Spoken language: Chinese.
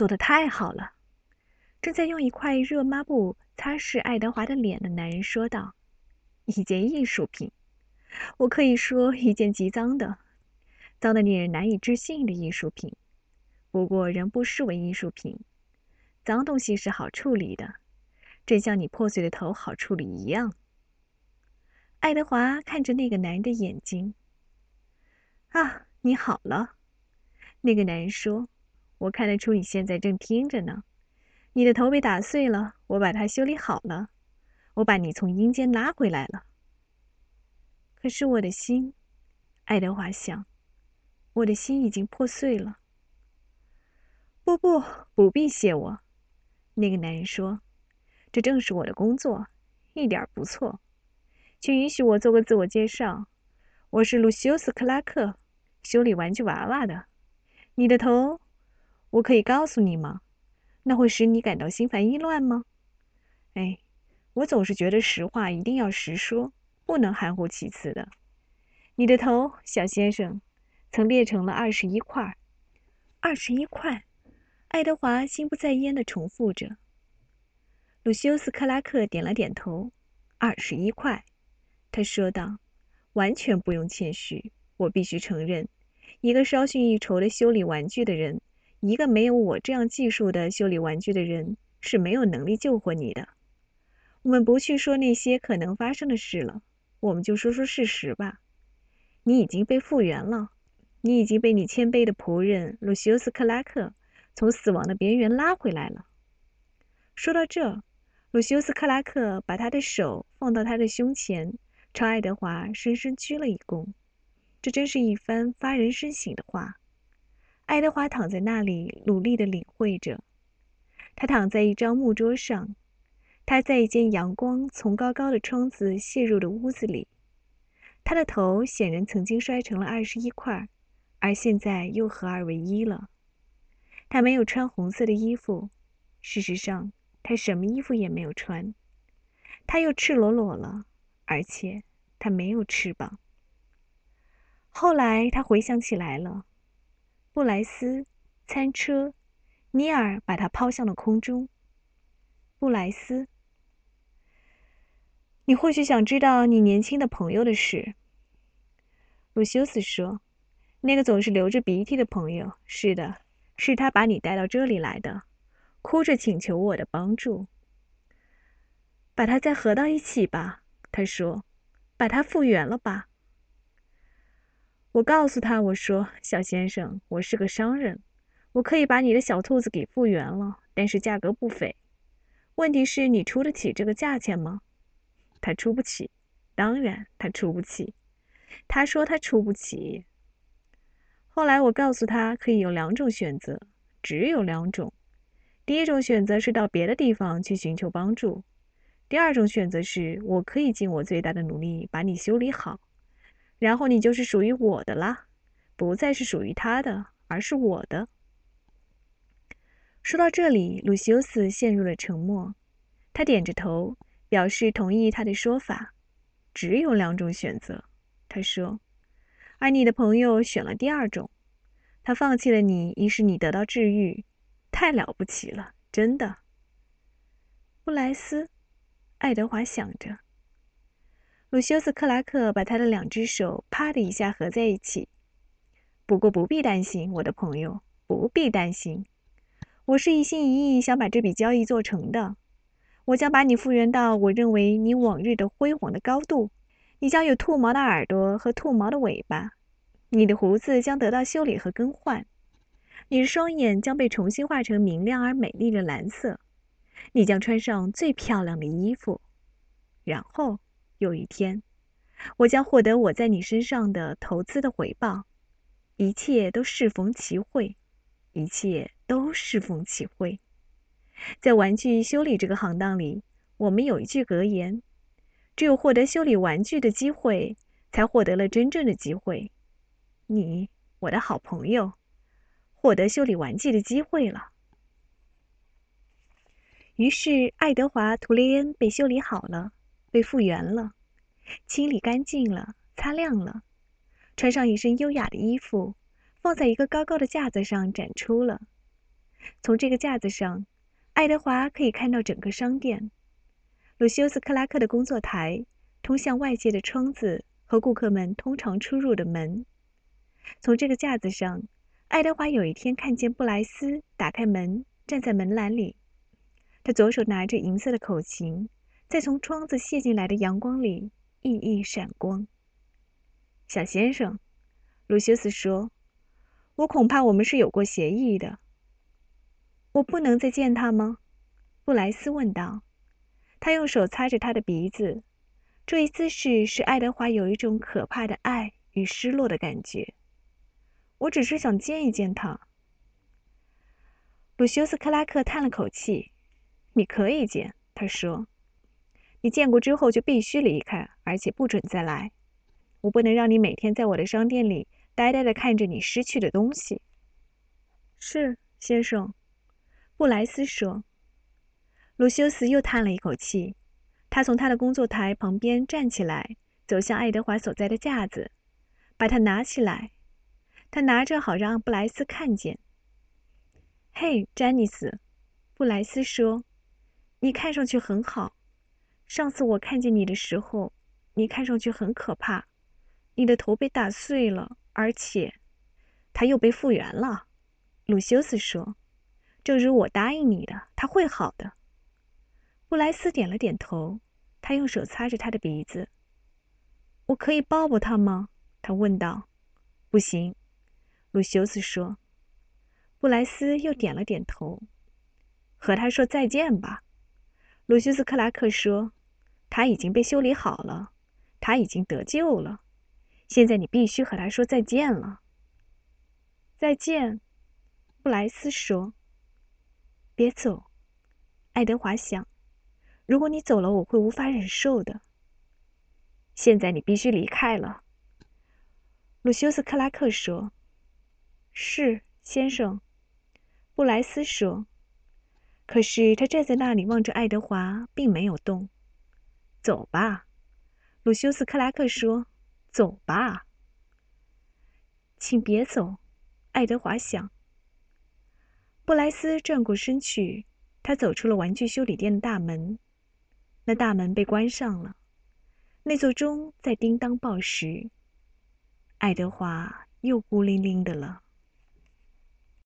做的太好了。正在用一块热抹布擦拭爱德华的脸的男人说道：“一件艺术品，我可以说一件极脏的、脏的令人难以置信的艺术品。不过仍不视为艺术品。脏东西是好处理的，正像你破碎的头好处理一样。”爱德华看着那个男人的眼睛。“啊，你好了。”那个男人说。我看得出你现在正听着呢。你的头被打碎了，我把它修理好了。我把你从阴间拉回来了。可是我的心，爱德华想，我的心已经破碎了。不不，不必谢我。那个男人说：“这正是我的工作，一点不错。请允许我做个自我介绍。我是鲁修斯·克拉克，修理玩具娃娃的。你的头。”我可以告诉你吗？那会使你感到心烦意乱吗？哎，我总是觉得实话一定要实说，不能含糊其辞的。你的头，小先生，曾裂成了二十一块。二十一块，爱德华心不在焉地重复着。鲁修斯·克拉克点了点头。二十一块，他说道：“完全不用谦虚，我必须承认，一个稍逊一筹的修理玩具的人。”一个没有我这样技术的修理玩具的人是没有能力救活你的。我们不去说那些可能发生的事了，我们就说说事实吧。你已经被复原了，你已经被你谦卑的仆人鲁西斯·克拉克从死亡的边缘拉回来了。说到这，鲁西斯·克拉克把他的手放到他的胸前，朝爱德华深深鞠了一躬。这真是一番发人深省的话。爱德华躺在那里，努力地领会着。他躺在一张木桌上，他在一间阳光从高高的窗子泄入的屋子里。他的头显然曾经摔成了二十一块，而现在又合二为一了。他没有穿红色的衣服，事实上，他什么衣服也没有穿。他又赤裸裸了，而且他没有翅膀。后来他回想起来了。布莱斯，餐车，尼尔把他抛向了空中。布莱斯，你或许想知道你年轻的朋友的事。鲁修斯说：“那个总是流着鼻涕的朋友，是的，是他把你带到这里来的，哭着请求我的帮助。把他再合到一起吧。”他说：“把他复原了吧。”我告诉他：“我说，小先生，我是个商人，我可以把你的小兔子给复原了，但是价格不菲。问题是你出得起这个价钱吗？”他出不起，当然他出不起。他说他出不起。后来我告诉他，可以有两种选择，只有两种。第一种选择是到别的地方去寻求帮助；第二种选择是我可以尽我最大的努力把你修理好。然后你就是属于我的啦，不再是属于他的，而是我的。说到这里，鲁西欧斯陷入了沉默。他点着头，表示同意他的说法。只有两种选择，他说。而你的朋友选了第二种，他放弃了你，以使你得到治愈。太了不起了，真的。布莱斯，爱德华想着。鲁修斯·克拉克把他的两只手啪的一下合在一起。不过不必担心，我的朋友，不必担心。我是一心一意想把这笔交易做成的。我将把你复原到我认为你往日的辉煌的高度。你将有兔毛的耳朵和兔毛的尾巴。你的胡子将得到修理和更换。你的双眼将被重新画成明亮而美丽的蓝色。你将穿上最漂亮的衣服。然后。有一天，我将获得我在你身上的投资的回报。一切都适逢其会，一切都适逢其会。在玩具修理这个行当里，我们有一句格言：只有获得修理玩具的机会，才获得了真正的机会。你，我的好朋友，获得修理玩具的机会了。于是，爱德华·图雷恩被修理好了。被复原了，清理干净了，擦亮了，穿上一身优雅的衣服，放在一个高高的架子上展出了。从这个架子上，爱德华可以看到整个商店。鲁修斯·克拉克的工作台、通向外界的窗子和顾客们通常出入的门。从这个架子上，爱德华有一天看见布莱斯打开门，站在门栏里。他左手拿着银色的口琴，在从窗子泻进来的阳光里熠熠闪光。小先生，鲁修斯说：“我恐怕我们是有过协议的。”我不能再见他吗？布莱斯问道。他用手擦着他的鼻子，这一姿势使爱德华有一种可怕的爱与失落的感觉。我只是想见一见他。鲁修斯·克拉克叹了口气：“你可以见。”他说：“你见过之后就必须离开，而且不准再来。我不能让你每天在我的商店里呆呆的看着你失去的东西。”是，先生，布莱斯说。鲁修斯又叹了一口气，他从他的工作台旁边站起来，走向爱德华所在的架子，把它拿起来。他拿着好让布莱斯看见。嘿，詹妮斯，布莱斯说：“你看上去很好。上次我看见你的时候，你看上去很可怕。你的头被打碎了，而且，它又被复原了。”鲁修斯说：“正如我答应你的，他会好的。”布莱斯点了点头，他用手擦着他的鼻子。“我可以抱抱他吗？”他问道。“不行。”鲁修斯说。布莱斯又点了点头。“和他说再见吧。”鲁修斯·克拉克说。“他已经被修理好了，他已经得救了。现在你必须和他说再见了。”“再见。”布莱斯说。“别走。”爱德华想。如果你走了，我会无法忍受的。现在你必须离开了。”鲁修斯·克拉克说。“是，先生。”布莱斯说。可是他站在那里望着爱德华，并没有动。“走吧。”鲁修斯·克拉克说，“走吧。”请别走，爱德华想。布莱斯转过身去，他走出了玩具修理店的大门。那大门被关上了，那座钟在叮当报时。爱德华又孤零零的了。